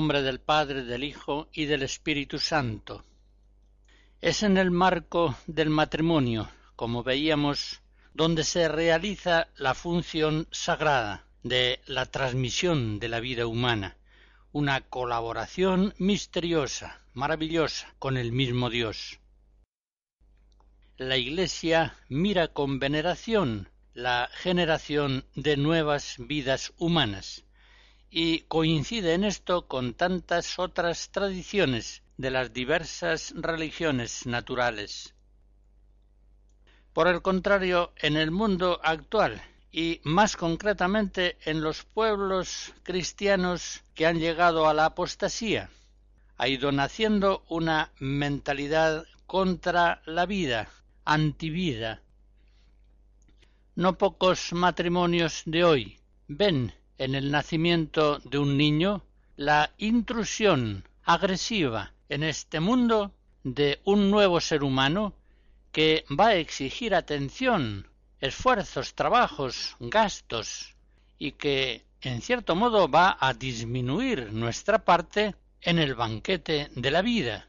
Del Padre, del Hijo y del Espíritu Santo. Es en el marco del matrimonio, como veíamos, donde se realiza la función sagrada de la transmisión de la vida humana, una colaboración misteriosa, maravillosa, con el mismo Dios. La Iglesia mira con veneración la generación de nuevas vidas humanas, y coincide en esto con tantas otras tradiciones de las diversas religiones naturales. Por el contrario, en el mundo actual y más concretamente en los pueblos cristianos que han llegado a la apostasía, ha ido naciendo una mentalidad contra la vida, antivida. No pocos matrimonios de hoy ven en el nacimiento de un niño la intrusión agresiva en este mundo de un nuevo ser humano que va a exigir atención, esfuerzos, trabajos, gastos y que en cierto modo va a disminuir nuestra parte en el banquete de la vida.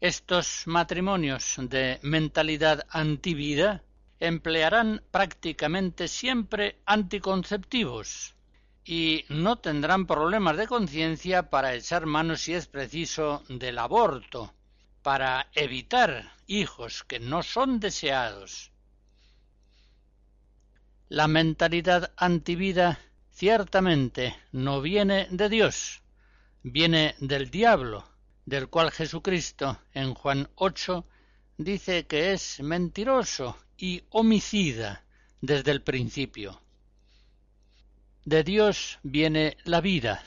Estos matrimonios de mentalidad antivida emplearán prácticamente siempre anticonceptivos y no tendrán problemas de conciencia para echar mano si es preciso del aborto, para evitar hijos que no son deseados. La mentalidad antivida ciertamente no viene de Dios, viene del diablo, del cual Jesucristo en Juan 8 dice que es mentiroso y homicida desde el principio. De Dios viene la vida,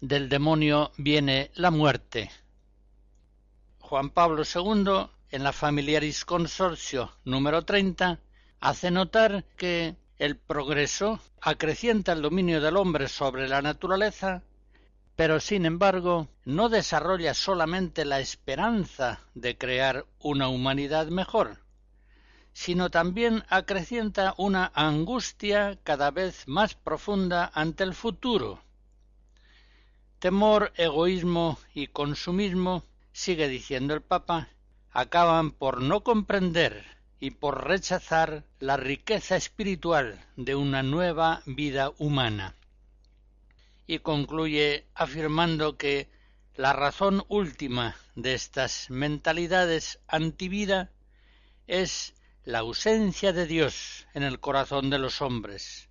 del demonio viene la muerte. Juan Pablo II, en la Familiaris Consorcio número 30, hace notar que el progreso acrecienta el dominio del hombre sobre la naturaleza, pero sin embargo no desarrolla solamente la esperanza de crear una humanidad mejor, sino también acrecienta una angustia cada vez más profunda ante el futuro. Temor, egoísmo y consumismo, sigue diciendo el Papa, acaban por no comprender y por rechazar la riqueza espiritual de una nueva vida humana. Y concluye afirmando que la razón última de estas mentalidades antivida es la ausencia de Dios en el corazón de los hombres,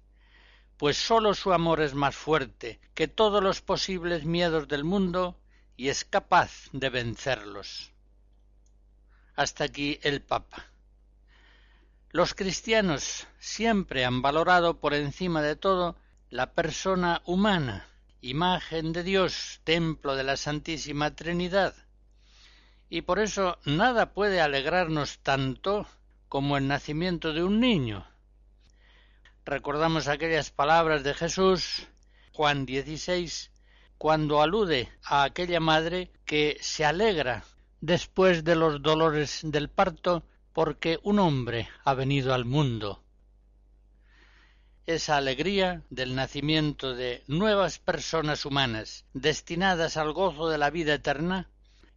pues sólo su amor es más fuerte que todos los posibles miedos del mundo y es capaz de vencerlos. Hasta aquí el Papa. Los cristianos siempre han valorado por encima de todo la persona humana, imagen de Dios, templo de la Santísima Trinidad, y por eso nada puede alegrarnos tanto como el nacimiento de un niño, recordamos aquellas palabras de Jesús, Juan 16, cuando alude a aquella madre que se alegra después de los dolores del parto porque un hombre ha venido al mundo. Esa alegría del nacimiento de nuevas personas humanas destinadas al gozo de la vida eterna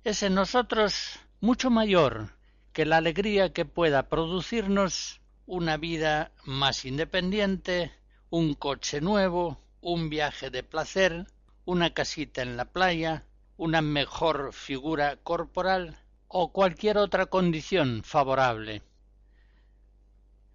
es en nosotros mucho mayor que la alegría que pueda producirnos una vida más independiente, un coche nuevo, un viaje de placer, una casita en la playa, una mejor figura corporal o cualquier otra condición favorable.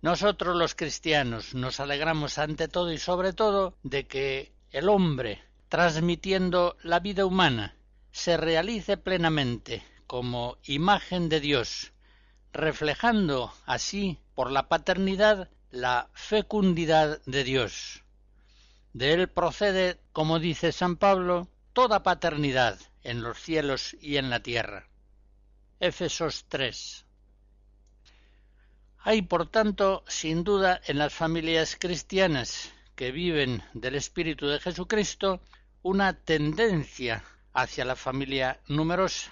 Nosotros los cristianos nos alegramos ante todo y sobre todo de que el hombre, transmitiendo la vida humana, se realice plenamente como imagen de Dios, reflejando así por la paternidad la fecundidad de Dios. De él procede, como dice San Pablo, toda paternidad en los cielos y en la tierra. Éfesos 3. Hay, por tanto, sin duda, en las familias cristianas que viven del Espíritu de Jesucristo, una tendencia hacia la familia numerosa,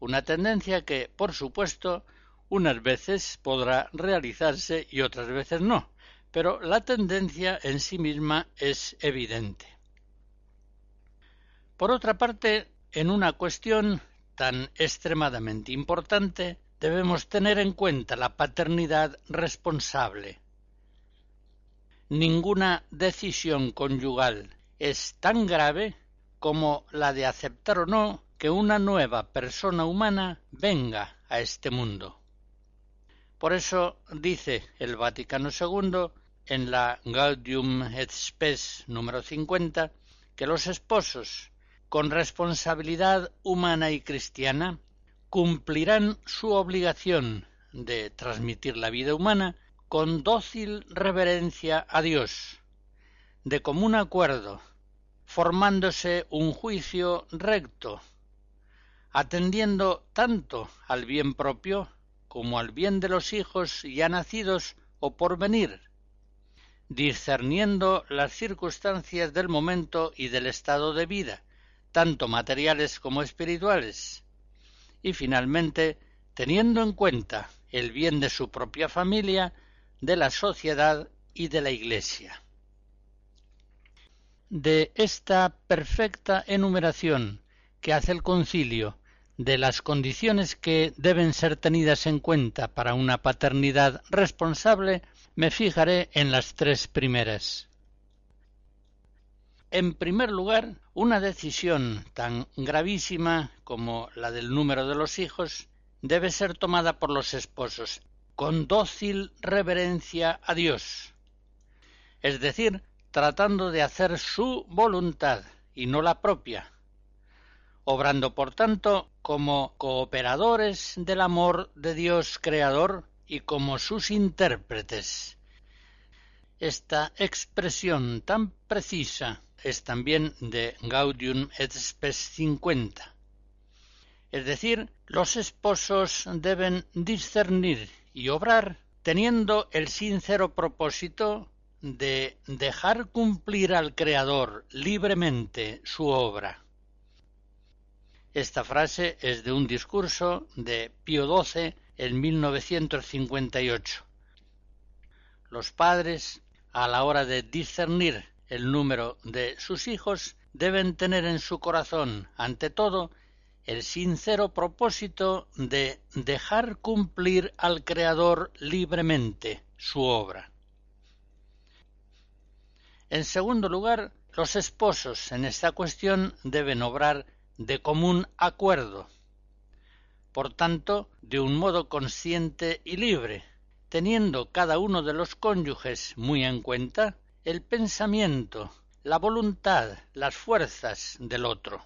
una tendencia que, por supuesto, unas veces podrá realizarse y otras veces no, pero la tendencia en sí misma es evidente. Por otra parte, en una cuestión tan extremadamente importante, debemos tener en cuenta la paternidad responsable. Ninguna decisión conyugal es tan grave como la de aceptar o no que una nueva persona humana venga a este mundo. Por eso dice el Vaticano II en la Gaudium et Spes número 50 que los esposos con responsabilidad humana y cristiana cumplirán su obligación de transmitir la vida humana con dócil reverencia a Dios, de común acuerdo, formándose un juicio recto, atendiendo tanto al bien propio como al bien de los hijos ya nacidos o por venir, discerniendo las circunstancias del momento y del estado de vida, tanto materiales como espirituales, y finalmente teniendo en cuenta el bien de su propia familia, de la sociedad y de la Iglesia. De esta perfecta enumeración que hace el concilio de las condiciones que deben ser tenidas en cuenta para una paternidad responsable, me fijaré en las tres primeras. En primer lugar, una decisión tan gravísima como la del número de los hijos debe ser tomada por los esposos con dócil reverencia a Dios, es decir, tratando de hacer su voluntad y no la propia, obrando por tanto como cooperadores del amor de Dios Creador y como sus intérpretes. Esta expresión tan precisa es también de Gaudium et Spes 50. Es decir, los esposos deben discernir y obrar teniendo el sincero propósito de dejar cumplir al Creador libremente su obra. Esta frase es de un discurso de Pío XII en 1958. Los padres, a la hora de discernir el número de sus hijos, deben tener en su corazón, ante todo, el sincero propósito de dejar cumplir al Creador libremente su obra. En segundo lugar, los esposos en esta cuestión deben obrar de común acuerdo, por tanto, de un modo consciente y libre, teniendo cada uno de los cónyuges muy en cuenta el pensamiento, la voluntad, las fuerzas del otro.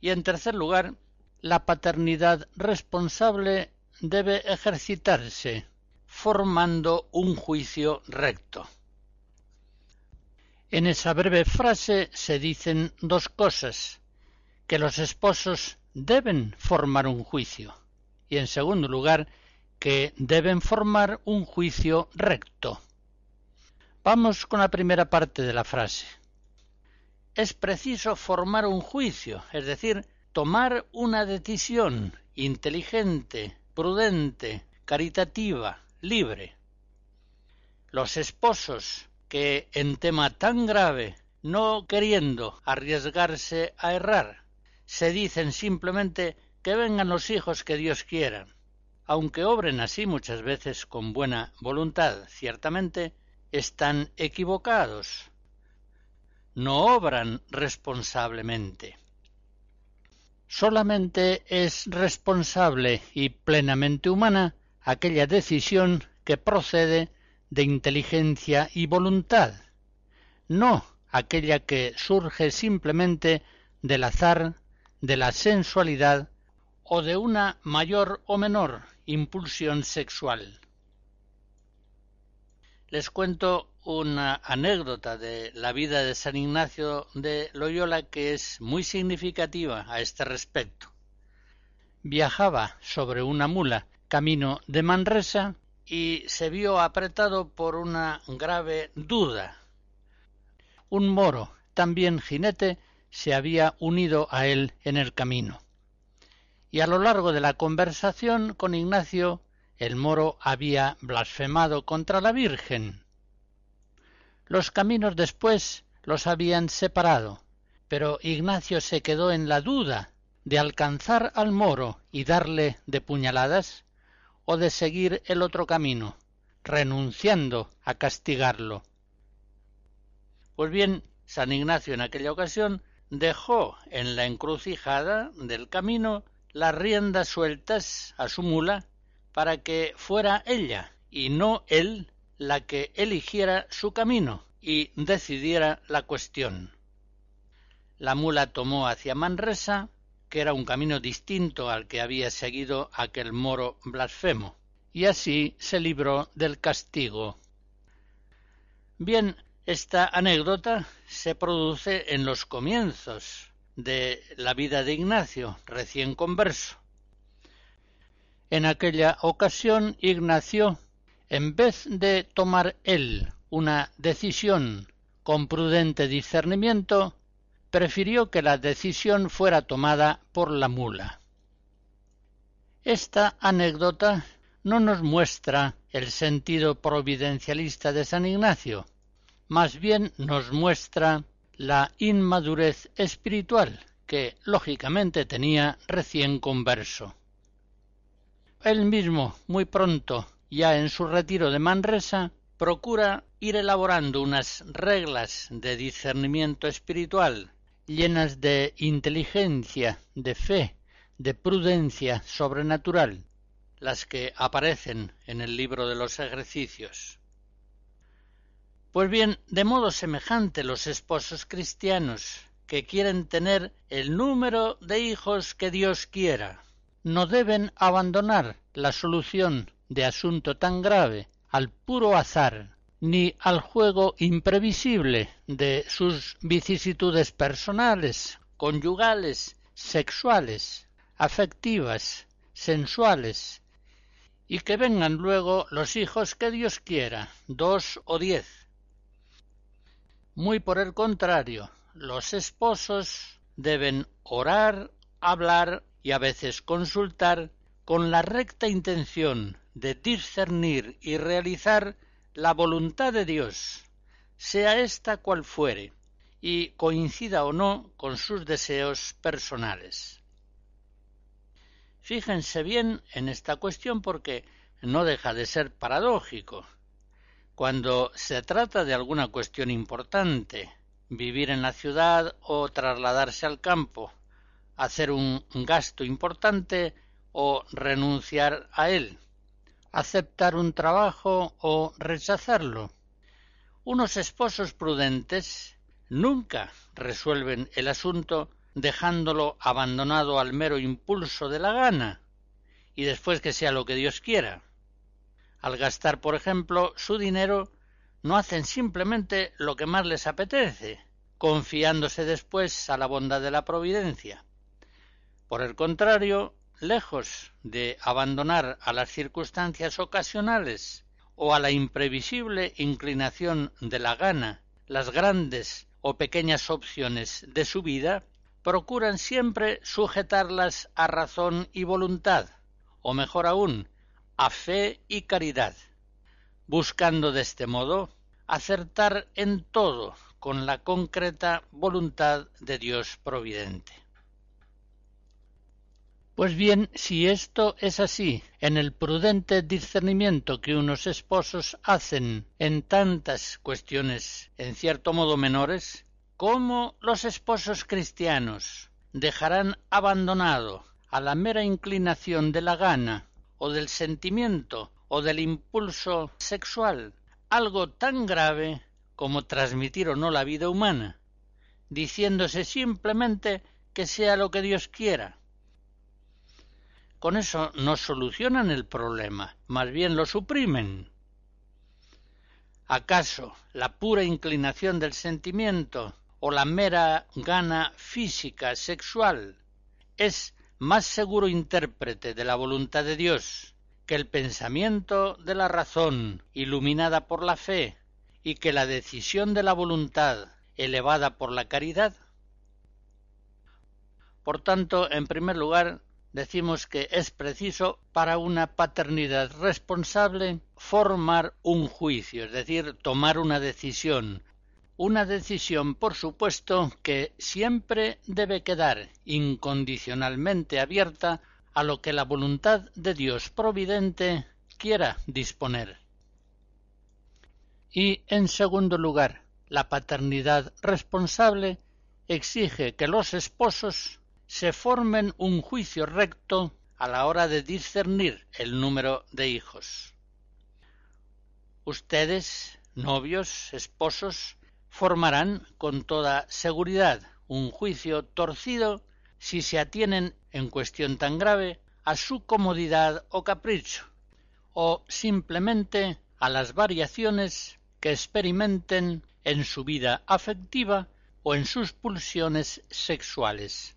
Y en tercer lugar, la paternidad responsable debe ejercitarse formando un juicio recto. En esa breve frase se dicen dos cosas, que los esposos deben formar un juicio y en segundo lugar que deben formar un juicio recto. Vamos con la primera parte de la frase. Es preciso formar un juicio, es decir, tomar una decisión inteligente, prudente, caritativa, libre. Los esposos que en tema tan grave, no queriendo arriesgarse a errar, se dicen simplemente que vengan los hijos que Dios quiera, aunque obren así muchas veces con buena voluntad, ciertamente están equivocados. No obran responsablemente. Solamente es responsable y plenamente humana aquella decisión que procede de inteligencia y voluntad, no aquella que surge simplemente del azar, de la sensualidad o de una mayor o menor impulsión sexual. Les cuento una anécdota de la vida de San Ignacio de Loyola que es muy significativa a este respecto. Viajaba sobre una mula camino de Manresa y se vio apretado por una grave duda. Un moro, también jinete, se había unido a él en el camino. Y a lo largo de la conversación con Ignacio, el moro había blasfemado contra la Virgen. Los caminos después los habían separado, pero Ignacio se quedó en la duda de alcanzar al moro y darle de puñaladas o de seguir el otro camino, renunciando a castigarlo. Pues bien, San Ignacio en aquella ocasión dejó en la encrucijada del camino las riendas sueltas a su mula para que fuera ella y no él la que eligiera su camino y decidiera la cuestión. La mula tomó hacia Manresa, que era un camino distinto al que había seguido aquel moro blasfemo, y así se libró del castigo. Bien, esta anécdota se produce en los comienzos de la vida de Ignacio, recién converso. En aquella ocasión Ignacio, en vez de tomar él una decisión con prudente discernimiento, prefirió que la decisión fuera tomada por la mula. Esta anécdota no nos muestra el sentido providencialista de San Ignacio, más bien nos muestra la inmadurez espiritual que lógicamente tenía recién converso. Él mismo, muy pronto, ya en su retiro de Manresa, procura ir elaborando unas reglas de discernimiento espiritual llenas de inteligencia, de fe, de prudencia sobrenatural, las que aparecen en el libro de los ejercicios. Pues bien, de modo semejante los esposos cristianos que quieren tener el número de hijos que Dios quiera, no deben abandonar la solución de asunto tan grave al puro azar, ni al juego imprevisible de sus vicisitudes personales, conyugales, sexuales, afectivas, sensuales, y que vengan luego los hijos que Dios quiera, dos o diez, muy por el contrario, los esposos deben orar, hablar y a veces consultar con la recta intención de discernir y realizar la voluntad de Dios, sea ésta cual fuere, y coincida o no con sus deseos personales. Fíjense bien en esta cuestión porque no deja de ser paradójico. Cuando se trata de alguna cuestión importante, vivir en la ciudad o trasladarse al campo, hacer un gasto importante o renunciar a él, aceptar un trabajo o rechazarlo. Unos esposos prudentes nunca resuelven el asunto dejándolo abandonado al mero impulso de la gana y después que sea lo que Dios quiera. Al gastar, por ejemplo, su dinero, no hacen simplemente lo que más les apetece, confiándose después a la bondad de la providencia. Por el contrario, lejos de abandonar a las circunstancias ocasionales o a la imprevisible inclinación de la gana las grandes o pequeñas opciones de su vida, procuran siempre sujetarlas a razón y voluntad, o mejor aún, a fe y caridad, buscando de este modo acertar en todo con la concreta voluntad de Dios providente. Pues bien, si esto es así, en el prudente discernimiento que unos esposos hacen en tantas cuestiones en cierto modo menores, ¿cómo los esposos cristianos dejarán abandonado a la mera inclinación de la gana o del sentimiento o del impulso sexual algo tan grave como transmitir o no la vida humana, diciéndose simplemente que sea lo que Dios quiera. Con eso no solucionan el problema, más bien lo suprimen. ¿Acaso la pura inclinación del sentimiento o la mera gana física sexual es más seguro intérprete de la voluntad de Dios que el pensamiento de la razón iluminada por la fe y que la decisión de la voluntad elevada por la caridad? Por tanto, en primer lugar, decimos que es preciso para una paternidad responsable formar un juicio, es decir, tomar una decisión. Una decisión, por supuesto, que siempre debe quedar incondicionalmente abierta a lo que la voluntad de Dios providente quiera disponer. Y, en segundo lugar, la paternidad responsable exige que los esposos se formen un juicio recto a la hora de discernir el número de hijos. Ustedes, novios, esposos, formarán con toda seguridad un juicio torcido si se atienen en cuestión tan grave a su comodidad o capricho, o simplemente a las variaciones que experimenten en su vida afectiva o en sus pulsiones sexuales.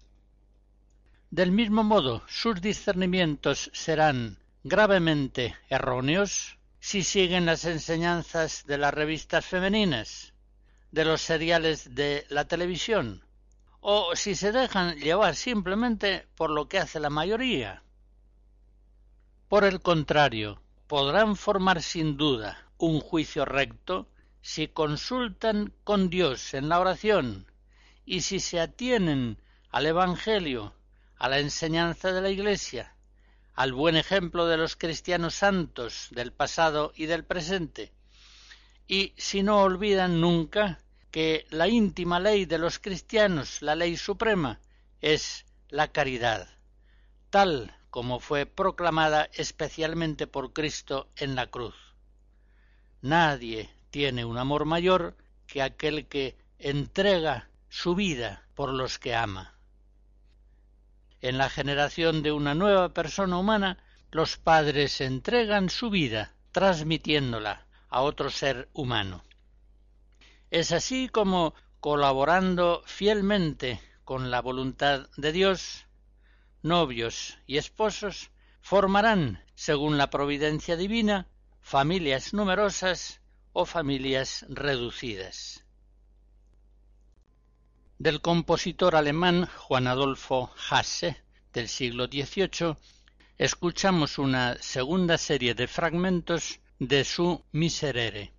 Del mismo modo, sus discernimientos serán gravemente erróneos si siguen las enseñanzas de las revistas femeninas, de los seriales de la televisión, o si se dejan llevar simplemente por lo que hace la mayoría. Por el contrario, podrán formar sin duda un juicio recto si consultan con Dios en la oración y si se atienen al Evangelio, a la enseñanza de la Iglesia, al buen ejemplo de los cristianos santos del pasado y del presente, y si no olvidan nunca que la íntima ley de los cristianos, la ley suprema, es la caridad, tal como fue proclamada especialmente por Cristo en la cruz. Nadie tiene un amor mayor que aquel que entrega su vida por los que ama. En la generación de una nueva persona humana, los padres entregan su vida, transmitiéndola a otro ser humano. Es así como, colaborando fielmente con la voluntad de Dios, novios y esposos formarán, según la providencia divina, familias numerosas o familias reducidas. Del compositor alemán Juan Adolfo Hasse del siglo XVIII escuchamos una segunda serie de fragmentos de su Miserere.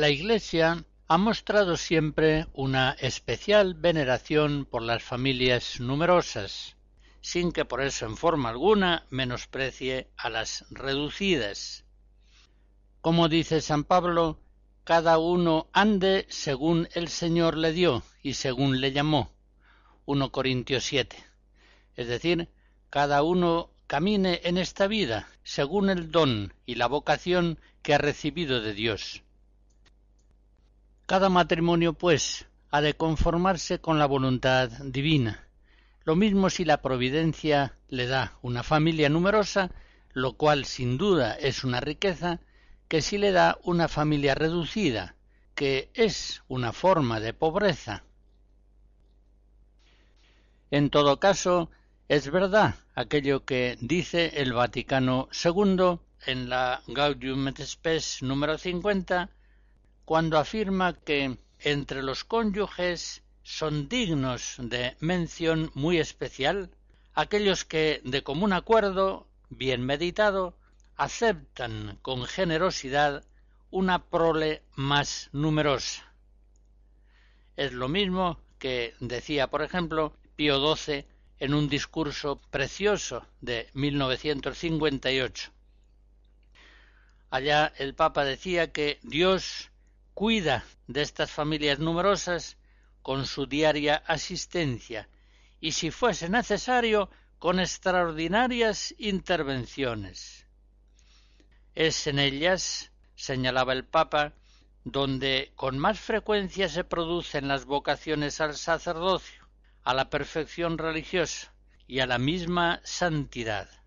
La Iglesia ha mostrado siempre una especial veneración por las familias numerosas, sin que por eso en forma alguna menosprecie a las reducidas. Como dice San Pablo, cada uno ande según el Señor le dio y según le llamó. 1 Corintios 7. Es decir, cada uno camine en esta vida según el don y la vocación que ha recibido de Dios. Cada matrimonio, pues, ha de conformarse con la voluntad divina. Lo mismo si la providencia le da una familia numerosa, lo cual sin duda es una riqueza, que si le da una familia reducida, que es una forma de pobreza. En todo caso, es verdad aquello que dice el Vaticano II en la Gaudium et Spes número 50, cuando afirma que entre los cónyuges son dignos de mención muy especial aquellos que, de común acuerdo, bien meditado, aceptan con generosidad una prole más numerosa. Es lo mismo que decía, por ejemplo, Pío XII en un discurso precioso de 1958. Allá el Papa decía que Dios cuida de estas familias numerosas con su diaria asistencia y, si fuese necesario, con extraordinarias intervenciones. Es en ellas, señalaba el Papa, donde con más frecuencia se producen las vocaciones al sacerdocio, a la perfección religiosa y a la misma santidad.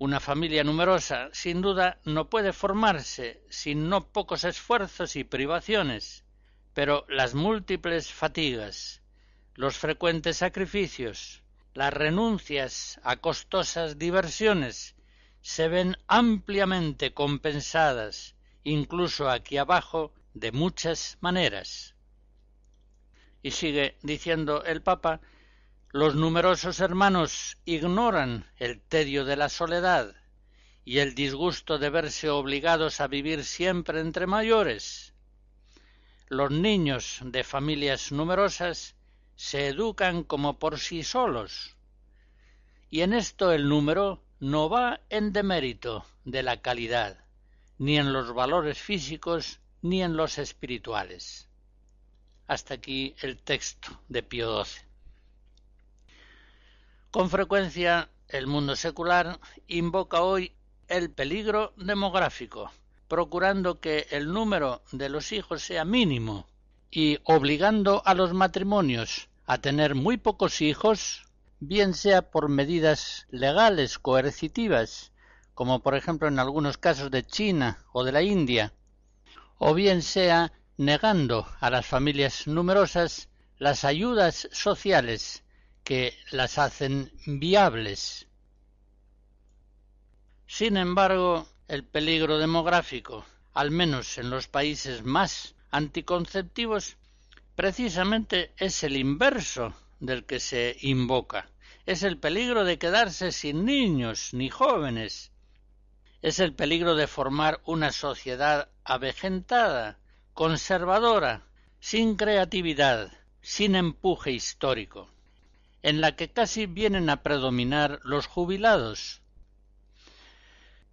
Una familia numerosa, sin duda, no puede formarse sin no pocos esfuerzos y privaciones, pero las múltiples fatigas, los frecuentes sacrificios, las renuncias a costosas diversiones se ven ampliamente compensadas, incluso aquí abajo, de muchas maneras. Y sigue diciendo el Papa los numerosos hermanos ignoran el tedio de la soledad y el disgusto de verse obligados a vivir siempre entre mayores. Los niños de familias numerosas se educan como por sí solos, y en esto el número no va en demérito de la calidad, ni en los valores físicos ni en los espirituales. Hasta aquí el texto de Pío XII. Con frecuencia el mundo secular invoca hoy el peligro demográfico, procurando que el número de los hijos sea mínimo y obligando a los matrimonios a tener muy pocos hijos, bien sea por medidas legales coercitivas, como por ejemplo en algunos casos de China o de la India, o bien sea negando a las familias numerosas las ayudas sociales que las hacen viables. Sin embargo, el peligro demográfico, al menos en los países más anticonceptivos, precisamente es el inverso del que se invoca. Es el peligro de quedarse sin niños ni jóvenes. Es el peligro de formar una sociedad avejentada, conservadora, sin creatividad, sin empuje histórico en la que casi vienen a predominar los jubilados,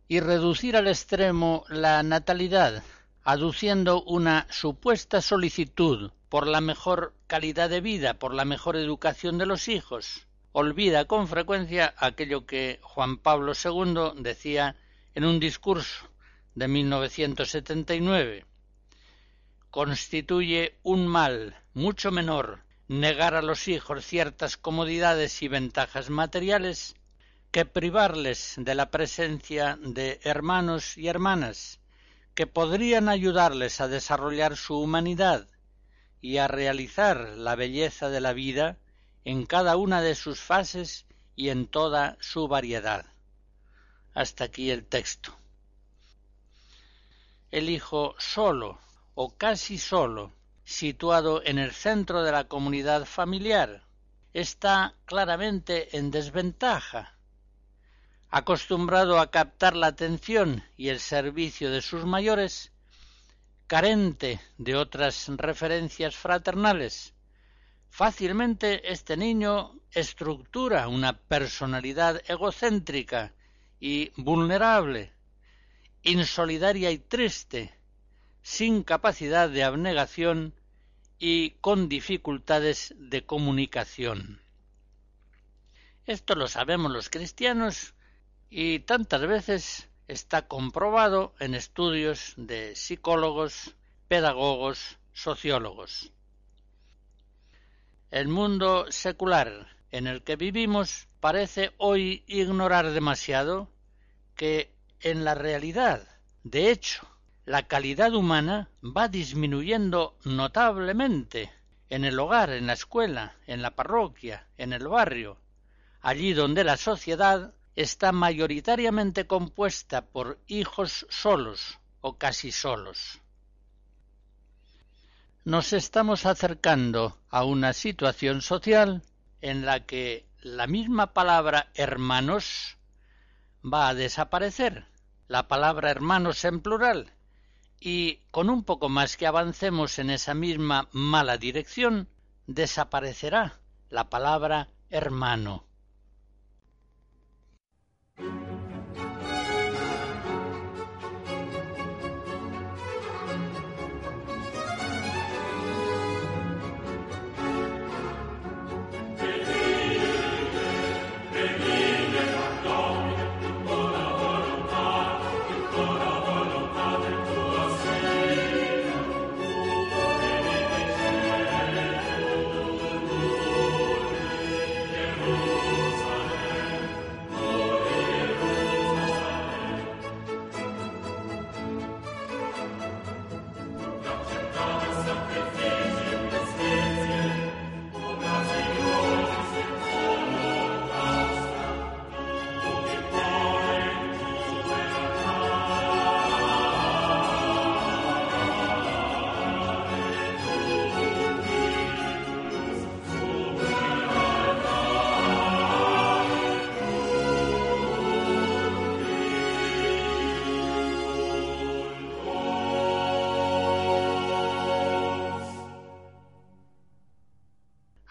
y reducir al extremo la natalidad, aduciendo una supuesta solicitud por la mejor calidad de vida, por la mejor educación de los hijos, olvida con frecuencia aquello que Juan Pablo II decía en un discurso de 1979. Constituye un mal mucho menor negar a los hijos ciertas comodidades y ventajas materiales que privarles de la presencia de hermanos y hermanas que podrían ayudarles a desarrollar su humanidad y a realizar la belleza de la vida en cada una de sus fases y en toda su variedad. Hasta aquí el texto. El hijo solo o casi solo situado en el centro de la comunidad familiar, está claramente en desventaja. Acostumbrado a captar la atención y el servicio de sus mayores, carente de otras referencias fraternales. Fácilmente este niño estructura una personalidad egocéntrica y vulnerable, insolidaria y triste, sin capacidad de abnegación y con dificultades de comunicación. Esto lo sabemos los cristianos y tantas veces está comprobado en estudios de psicólogos, pedagogos, sociólogos. El mundo secular en el que vivimos parece hoy ignorar demasiado que en la realidad, de hecho, la calidad humana va disminuyendo notablemente en el hogar, en la escuela, en la parroquia, en el barrio, allí donde la sociedad está mayoritariamente compuesta por hijos solos o casi solos. Nos estamos acercando a una situación social en la que la misma palabra hermanos va a desaparecer, la palabra hermanos en plural, y con un poco más que avancemos en esa misma mala dirección, desaparecerá la palabra hermano.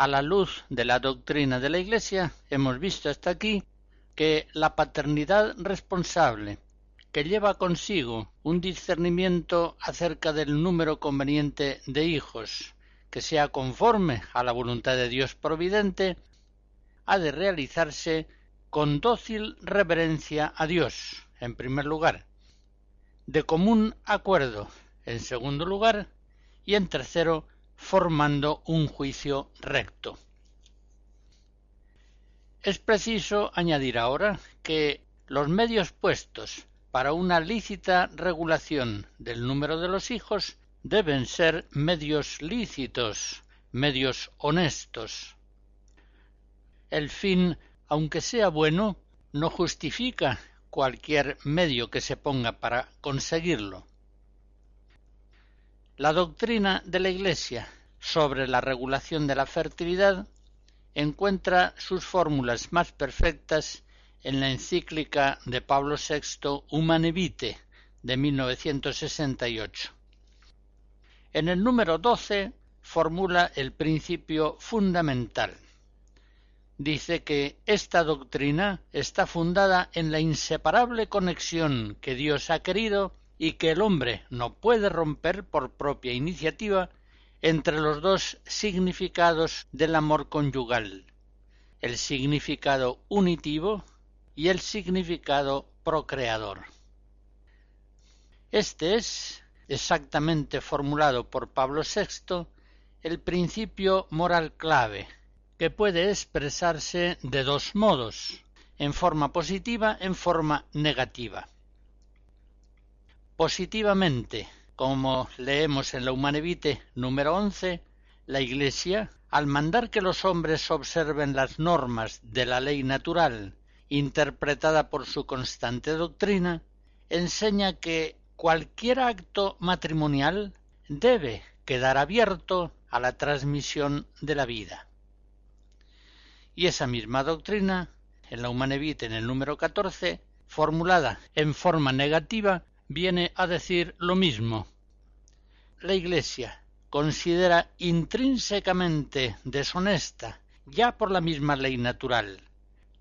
A la luz de la doctrina de la Iglesia hemos visto hasta aquí que la paternidad responsable, que lleva consigo un discernimiento acerca del número conveniente de hijos, que sea conforme a la voluntad de Dios providente, ha de realizarse con dócil reverencia a Dios, en primer lugar, de común acuerdo, en segundo lugar, y en tercero, formando un juicio recto. Es preciso añadir ahora que los medios puestos para una lícita regulación del número de los hijos deben ser medios lícitos, medios honestos. El fin, aunque sea bueno, no justifica cualquier medio que se ponga para conseguirlo. La doctrina de la Iglesia sobre la regulación de la fertilidad encuentra sus fórmulas más perfectas en la encíclica de Pablo VI Humane Vitae de 1968. En el número 12 formula el principio fundamental. Dice que esta doctrina está fundada en la inseparable conexión que Dios ha querido y que el hombre no puede romper por propia iniciativa entre los dos significados del amor conyugal, el significado unitivo y el significado procreador. Este es, exactamente formulado por Pablo VI, el principio moral clave, que puede expresarse de dos modos, en forma positiva, en forma negativa. Positivamente, como leemos en la Humanevite número 11, la Iglesia, al mandar que los hombres observen las normas de la ley natural, interpretada por su constante doctrina, enseña que cualquier acto matrimonial debe quedar abierto a la transmisión de la vida. Y esa misma doctrina, en la Humanevite en el número 14, formulada en forma negativa, viene a decir lo mismo. la Iglesia considera intrínsecamente deshonesta, ya por la misma ley natural,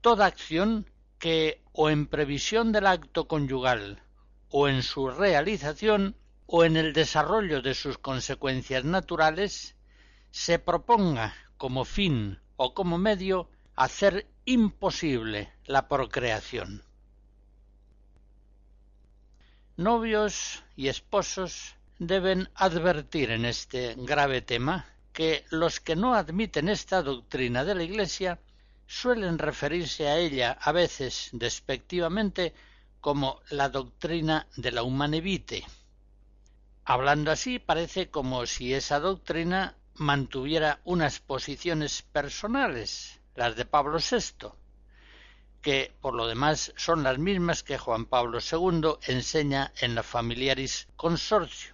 toda acción que o en previsión del acto conyugal o en su realización o en el desarrollo de sus consecuencias naturales se proponga como fin o como medio hacer imposible la procreación. Novios y esposos deben advertir en este grave tema que los que no admiten esta doctrina de la Iglesia suelen referirse a ella a veces despectivamente como la doctrina de la humanevite. Hablando así parece como si esa doctrina mantuviera unas posiciones personales, las de Pablo VI, que por lo demás son las mismas que Juan Pablo II enseña en la Familiaris Consortio,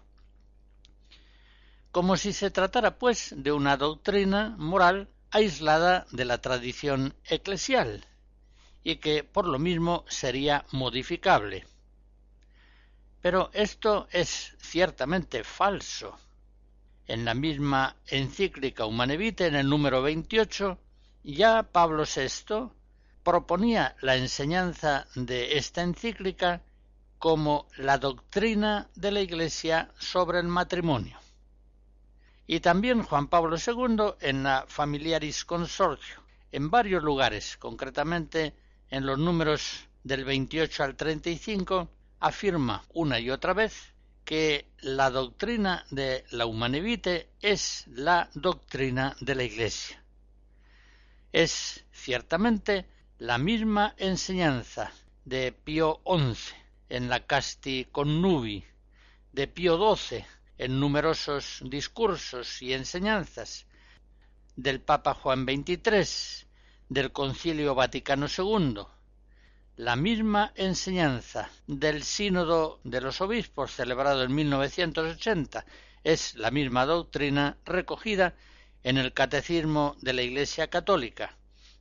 como si se tratara pues de una doctrina moral aislada de la tradición eclesial y que por lo mismo sería modificable. Pero esto es ciertamente falso. En la misma encíclica Humanevite, en el número 28, ya Pablo VI proponía la enseñanza de esta encíclica como la doctrina de la Iglesia sobre el matrimonio. Y también Juan Pablo II en la Familiaris Consortio, en varios lugares, concretamente en los números del 28 al 35, afirma una y otra vez que la doctrina de la humanevite es la doctrina de la Iglesia. Es ciertamente la misma enseñanza de Pío XI en la Casti Connubi, de Pío XII en numerosos discursos y enseñanzas, del Papa Juan XXIII, del Concilio Vaticano II, la misma enseñanza del Sínodo de los Obispos celebrado en 1980 es la misma doctrina recogida en el Catecismo de la Iglesia Católica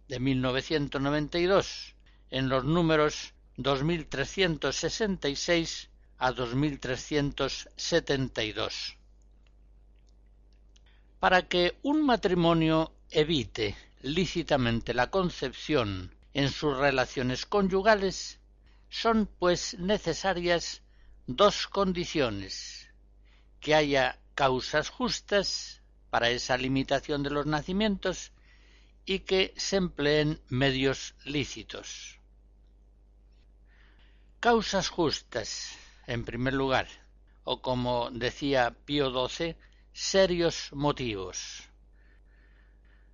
de 1992 en los números 2366 a 2372. Para que un matrimonio evite lícitamente la concepción en sus relaciones conyugales, son pues necesarias dos condiciones que haya causas justas para esa limitación de los nacimientos y que se empleen medios lícitos. Causas justas, en primer lugar, o como decía Pío XII, serios motivos.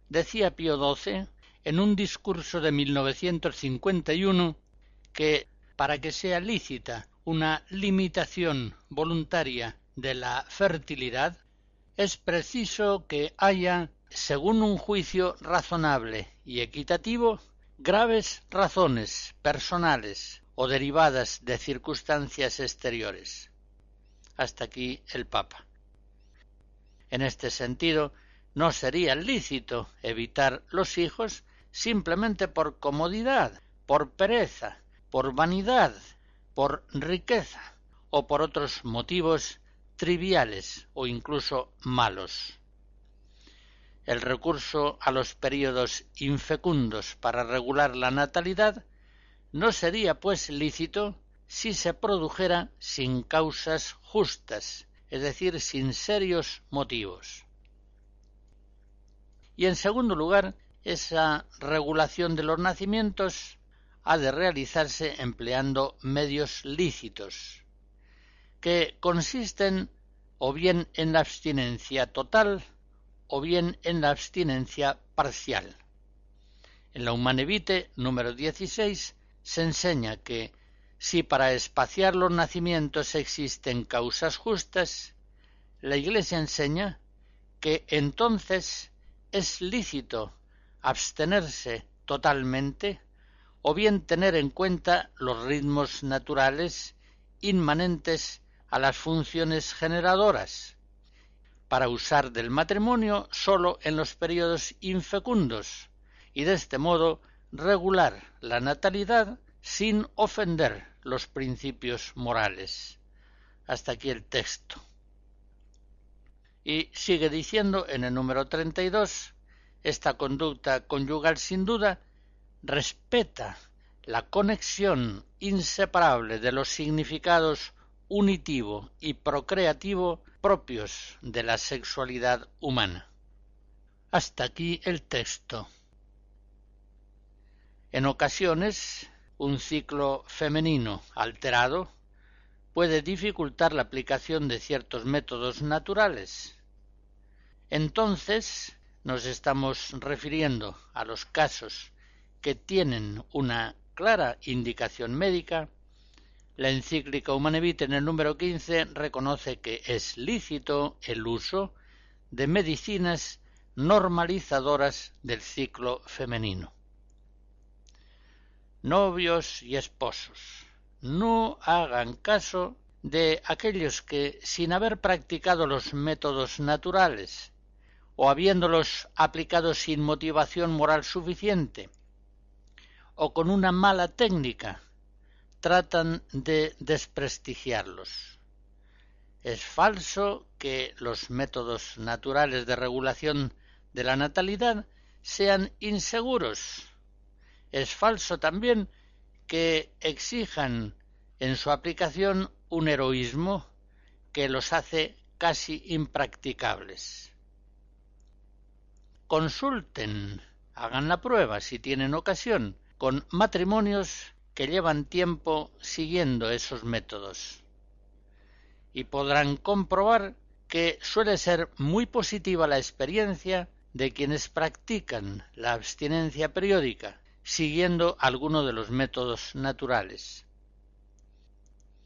Decía Pío XII en un discurso de 1951 que para que sea lícita una limitación voluntaria de la fertilidad, es preciso que haya, según un juicio razonable y equitativo, graves razones personales o derivadas de circunstancias exteriores. Hasta aquí el Papa. En este sentido, no sería lícito evitar los hijos simplemente por comodidad, por pereza, por vanidad, por riqueza o por otros motivos triviales o incluso malos. El recurso a los períodos infecundos para regular la natalidad no sería pues lícito si se produjera sin causas justas, es decir, sin serios motivos. Y en segundo lugar, esa regulación de los nacimientos ha de realizarse empleando medios lícitos, que consisten o bien en la abstinencia total o bien en la abstinencia parcial. En la Humanevite número 16 se enseña que si para espaciar los nacimientos existen causas justas, la Iglesia enseña que entonces es lícito abstenerse totalmente o bien tener en cuenta los ritmos naturales inmanentes a las funciones generadoras, para usar del matrimonio sólo en los periodos infecundos y de este modo regular la natalidad sin ofender los principios morales. Hasta aquí el texto. Y sigue diciendo en el número 32, esta conducta conyugal sin duda respeta la conexión inseparable de los significados unitivo y procreativo propios de la sexualidad humana. Hasta aquí el texto. En ocasiones, un ciclo femenino alterado puede dificultar la aplicación de ciertos métodos naturales. Entonces, nos estamos refiriendo a los casos que tienen una clara indicación médica, la encíclica Humane Vitae en el número 15 reconoce que es lícito el uso de medicinas normalizadoras del ciclo femenino. Novios y esposos, no hagan caso de aquellos que, sin haber practicado los métodos naturales o habiéndolos aplicado sin motivación moral suficiente, o con una mala técnica tratan de desprestigiarlos. Es falso que los métodos naturales de regulación de la natalidad sean inseguros. Es falso también que exijan en su aplicación un heroísmo que los hace casi impracticables. Consulten, hagan la prueba si tienen ocasión con matrimonios que llevan tiempo siguiendo esos métodos. Y podrán comprobar que suele ser muy positiva la experiencia de quienes practican la abstinencia periódica siguiendo alguno de los métodos naturales.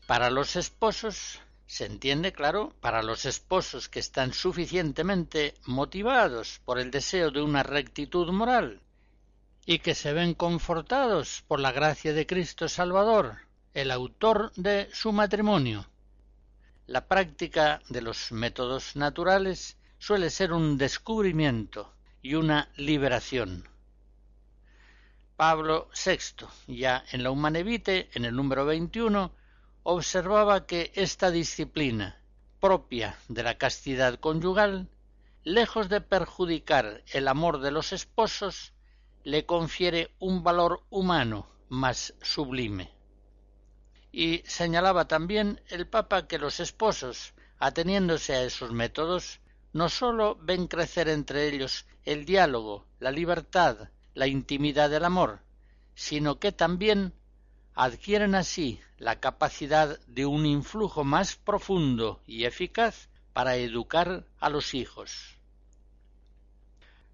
Para los esposos, se entiende, claro, para los esposos que están suficientemente motivados por el deseo de una rectitud moral y que se ven confortados por la gracia de Cristo Salvador, el autor de su matrimonio. La práctica de los métodos naturales suele ser un descubrimiento y una liberación. Pablo VI, ya en la Humanevite, en el número 21, observaba que esta disciplina, propia de la castidad conyugal, lejos de perjudicar el amor de los esposos, le confiere un valor humano más sublime. Y señalaba también el Papa que los esposos, ateniéndose a esos métodos, no sólo ven crecer entre ellos el diálogo, la libertad, la intimidad del amor, sino que también adquieren así la capacidad de un influjo más profundo y eficaz para educar a los hijos.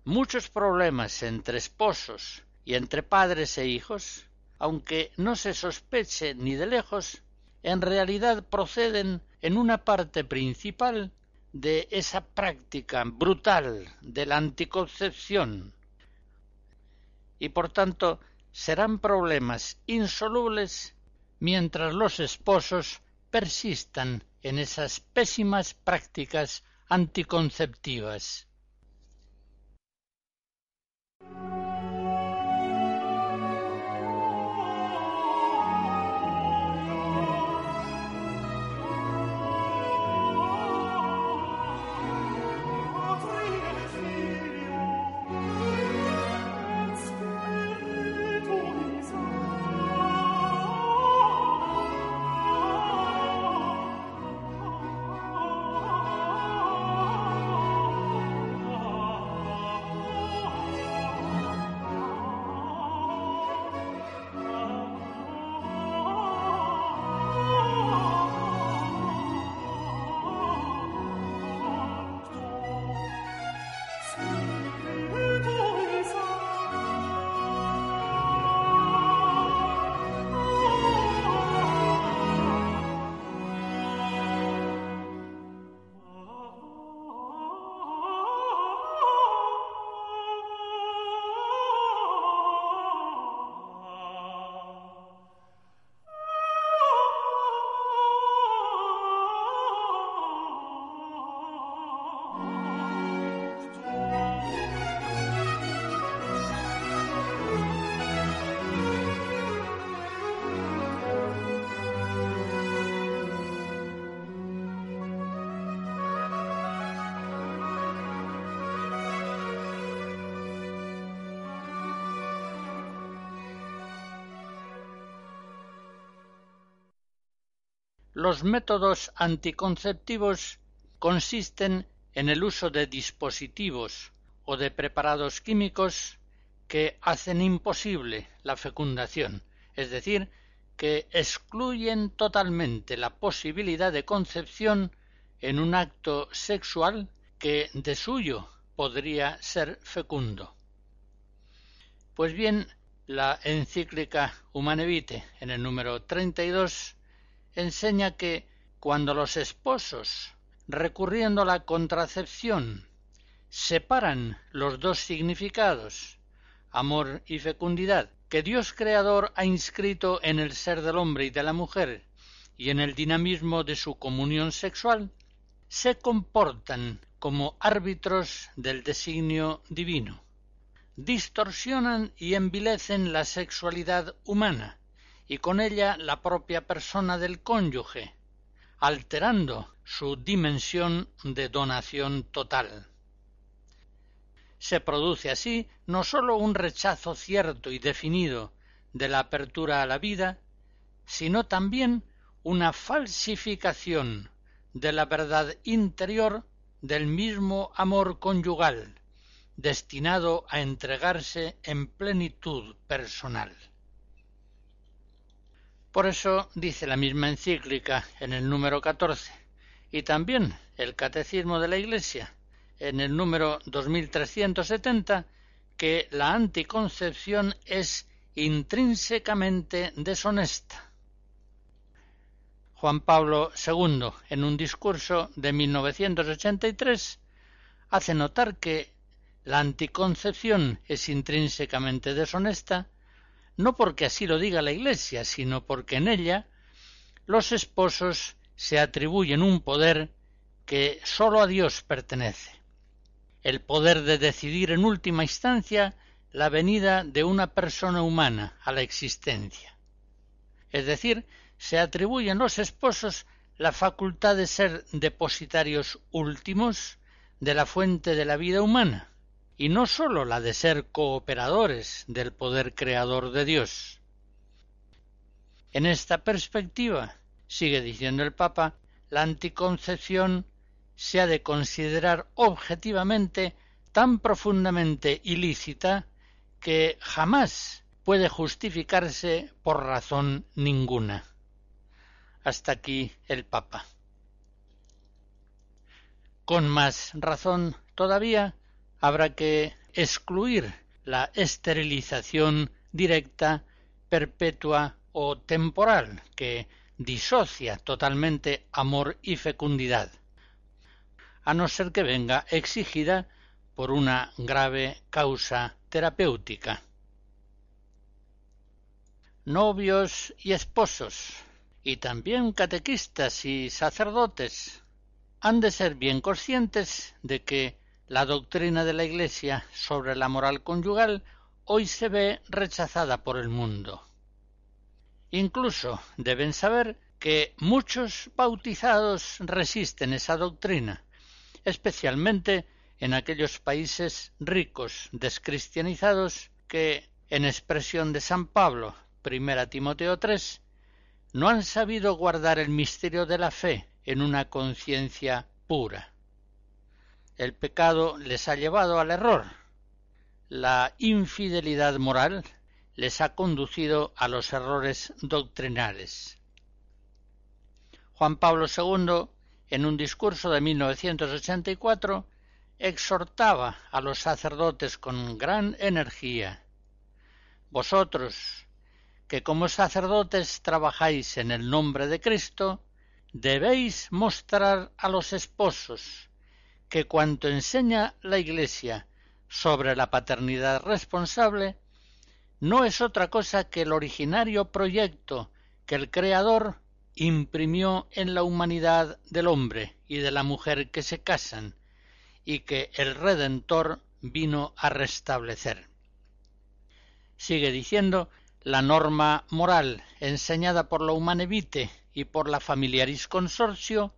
Muchos problemas entre esposos y entre padres e hijos, aunque no se sospeche ni de lejos, en realidad proceden en una parte principal de esa práctica brutal de la anticoncepción y por tanto serán problemas insolubles mientras los esposos persistan en esas pésimas prácticas anticonceptivas. Thank you. Los métodos anticonceptivos consisten en el uso de dispositivos o de preparados químicos que hacen imposible la fecundación, es decir, que excluyen totalmente la posibilidad de concepción en un acto sexual que de suyo podría ser fecundo. Pues bien, la encíclica Humane Vitae, en el número 32, enseña que cuando los esposos, recurriendo a la contracepción, separan los dos significados, amor y fecundidad, que Dios Creador ha inscrito en el ser del hombre y de la mujer y en el dinamismo de su comunión sexual, se comportan como árbitros del designio divino. Distorsionan y envilecen la sexualidad humana y con ella la propia persona del cónyuge, alterando su dimensión de donación total. Se produce así no sólo un rechazo cierto y definido de la apertura a la vida, sino también una falsificación de la verdad interior del mismo amor conyugal, destinado a entregarse en plenitud personal. Por eso dice la misma encíclica en el número 14 y también el Catecismo de la Iglesia en el número 2370 que la anticoncepción es intrínsecamente deshonesta. Juan Pablo II, en un discurso de 1983, hace notar que la anticoncepción es intrínsecamente deshonesta no porque así lo diga la Iglesia, sino porque en ella los esposos se atribuyen un poder que sólo a Dios pertenece, el poder de decidir en última instancia la venida de una persona humana a la existencia. Es decir, se atribuyen los esposos la facultad de ser depositarios últimos de la fuente de la vida humana, y no sólo la de ser cooperadores del poder creador de Dios. En esta perspectiva, sigue diciendo el Papa, la anticoncepción se ha de considerar objetivamente tan profundamente ilícita que jamás puede justificarse por razón ninguna. Hasta aquí el Papa. Con más razón todavía habrá que excluir la esterilización directa, perpetua o temporal que disocia totalmente amor y fecundidad, a no ser que venga exigida por una grave causa terapéutica. Novios y esposos, y también catequistas y sacerdotes, han de ser bien conscientes de que la doctrina de la Iglesia sobre la moral conyugal hoy se ve rechazada por el mundo. Incluso deben saber que muchos bautizados resisten esa doctrina, especialmente en aquellos países ricos descristianizados que, en expresión de San Pablo, primera Timoteo 3, no han sabido guardar el misterio de la fe en una conciencia pura. El pecado les ha llevado al error. La infidelidad moral les ha conducido a los errores doctrinales. Juan Pablo II, en un discurso de 1984, exhortaba a los sacerdotes con gran energía. Vosotros, que como sacerdotes trabajáis en el nombre de Cristo, debéis mostrar a los esposos que cuanto enseña la Iglesia sobre la paternidad responsable no es otra cosa que el originario proyecto que el Creador imprimió en la humanidad del hombre y de la mujer que se casan y que el Redentor vino a restablecer. Sigue diciendo la norma moral enseñada por la Humanevite y por la Familiaris Consorcio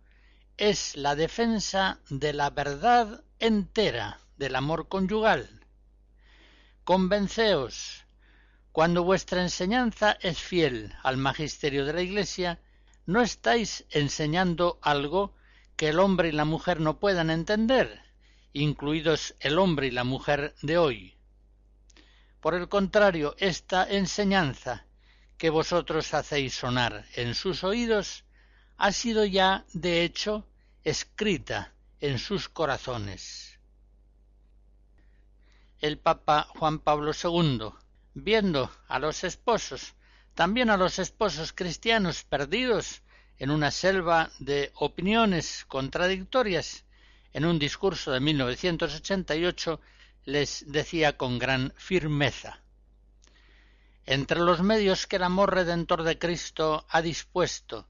es la defensa de la verdad entera del amor conyugal. Convenceos, cuando vuestra enseñanza es fiel al magisterio de la Iglesia, ¿no estáis enseñando algo que el hombre y la mujer no puedan entender, incluidos el hombre y la mujer de hoy? Por el contrario, esta enseñanza que vosotros hacéis sonar en sus oídos ha sido ya, de hecho, escrita en sus corazones. El Papa Juan Pablo II, viendo a los esposos, también a los esposos cristianos perdidos en una selva de opiniones contradictorias, en un discurso de 1988 les decía con gran firmeza entre los medios que el amor redentor de Cristo ha dispuesto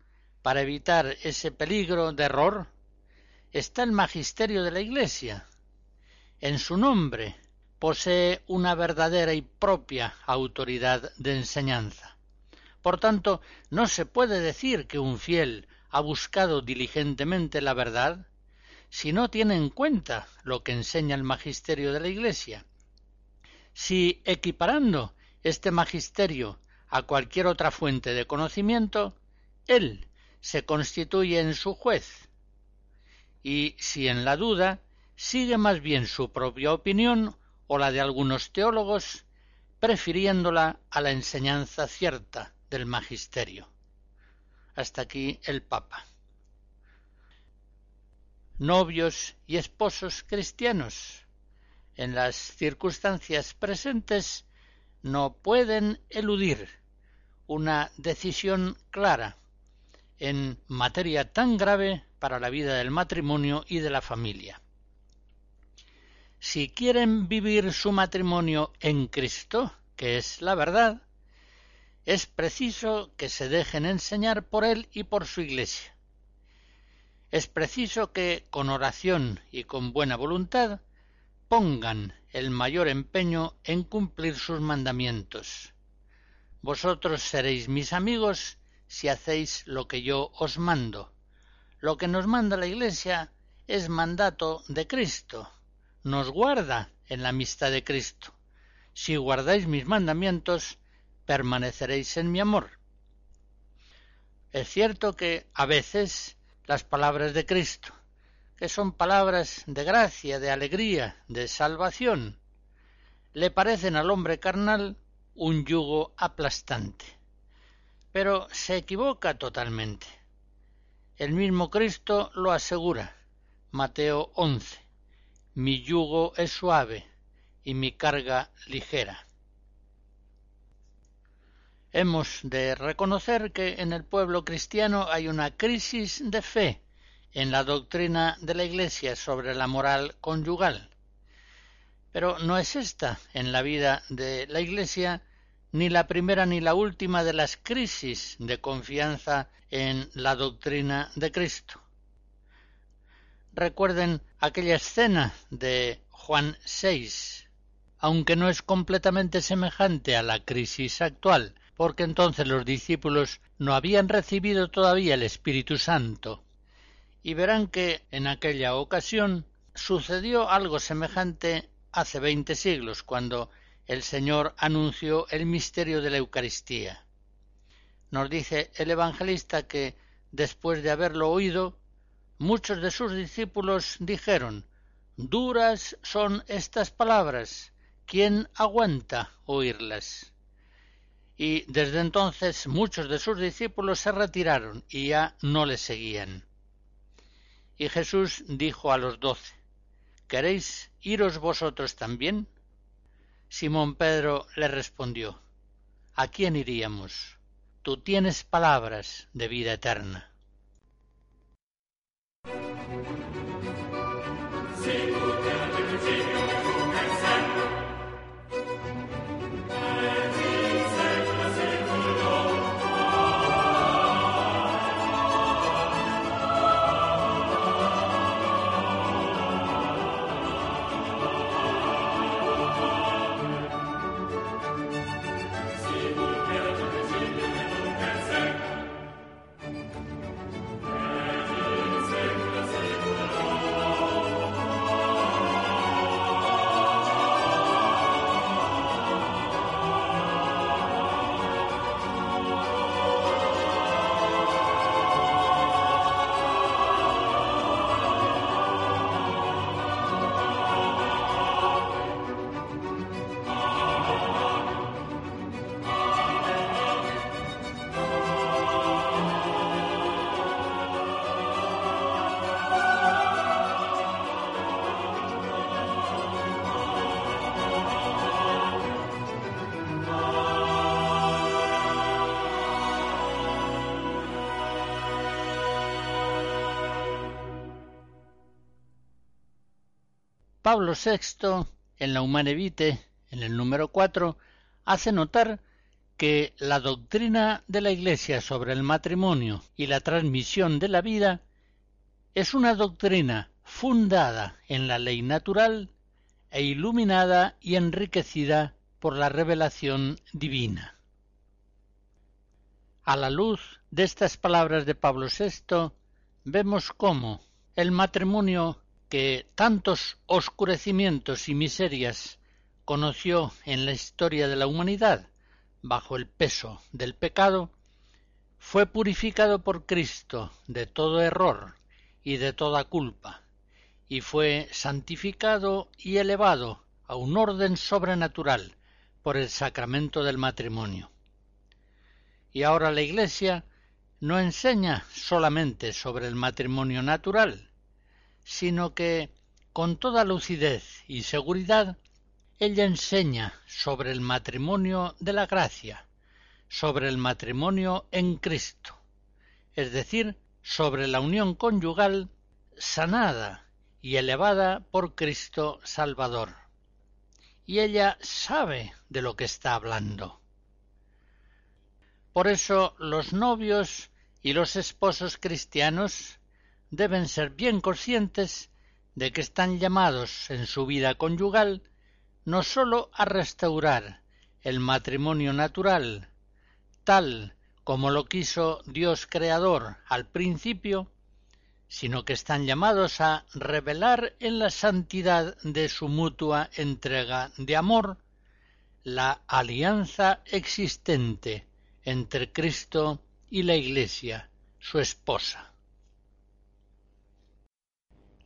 para evitar ese peligro de error está el magisterio de la Iglesia. En su nombre posee una verdadera y propia autoridad de enseñanza. Por tanto, no se puede decir que un fiel ha buscado diligentemente la verdad si no tiene en cuenta lo que enseña el magisterio de la Iglesia. Si equiparando este magisterio a cualquier otra fuente de conocimiento, él se constituye en su juez. Y si en la duda sigue más bien su propia opinión o la de algunos teólogos, prefiriéndola a la enseñanza cierta del magisterio. Hasta aquí el Papa. Novios y esposos cristianos. En las circunstancias presentes no pueden eludir una decisión clara en materia tan grave para la vida del matrimonio y de la familia. Si quieren vivir su matrimonio en Cristo, que es la verdad, es preciso que se dejen enseñar por Él y por su Iglesia. Es preciso que, con oración y con buena voluntad, pongan el mayor empeño en cumplir sus mandamientos. Vosotros seréis mis amigos si hacéis lo que yo os mando. Lo que nos manda la Iglesia es mandato de Cristo, nos guarda en la amistad de Cristo. Si guardáis mis mandamientos, permaneceréis en mi amor. Es cierto que a veces las palabras de Cristo que son palabras de gracia, de alegría, de salvación, le parecen al hombre carnal un yugo aplastante. Pero se equivoca totalmente. El mismo Cristo lo asegura. Mateo 11. Mi yugo es suave y mi carga ligera. Hemos de reconocer que en el pueblo cristiano hay una crisis de fe en la doctrina de la Iglesia sobre la moral conyugal. Pero no es esta, en la vida de la Iglesia, ni la primera ni la última de las crisis de confianza en la doctrina de Cristo. Recuerden aquella escena de Juan 6, aunque no es completamente semejante a la crisis actual, porque entonces los discípulos no habían recibido todavía el Espíritu Santo, y verán que en aquella ocasión sucedió algo semejante hace veinte siglos, cuando el Señor anunció el misterio de la Eucaristía. Nos dice el evangelista que, después de haberlo oído, muchos de sus discípulos dijeron Duras son estas palabras, ¿quién aguanta oírlas? Y desde entonces muchos de sus discípulos se retiraron y ya no le seguían. Y Jesús dijo a los doce, ¿Queréis iros vosotros también? Simón Pedro le respondió, ¿A quién iríamos? Tú tienes palabras de vida eterna. Pablo VI, en la Humane Vitae, en el número 4, hace notar que la doctrina de la Iglesia sobre el matrimonio y la transmisión de la vida es una doctrina fundada en la ley natural e iluminada y enriquecida por la revelación divina. A la luz de estas palabras de Pablo VI, vemos cómo el matrimonio que tantos oscurecimientos y miserias conoció en la historia de la humanidad bajo el peso del pecado, fue purificado por Cristo de todo error y de toda culpa, y fue santificado y elevado a un orden sobrenatural por el sacramento del matrimonio. Y ahora la Iglesia no enseña solamente sobre el matrimonio natural, sino que con toda lucidez y seguridad ella enseña sobre el matrimonio de la gracia, sobre el matrimonio en Cristo, es decir, sobre la unión conyugal sanada y elevada por Cristo Salvador. Y ella sabe de lo que está hablando. Por eso los novios y los esposos cristianos deben ser bien conscientes de que están llamados en su vida conyugal no sólo a restaurar el matrimonio natural, tal como lo quiso Dios Creador al principio, sino que están llamados a revelar en la santidad de su mutua entrega de amor la alianza existente entre Cristo y la Iglesia, su esposa.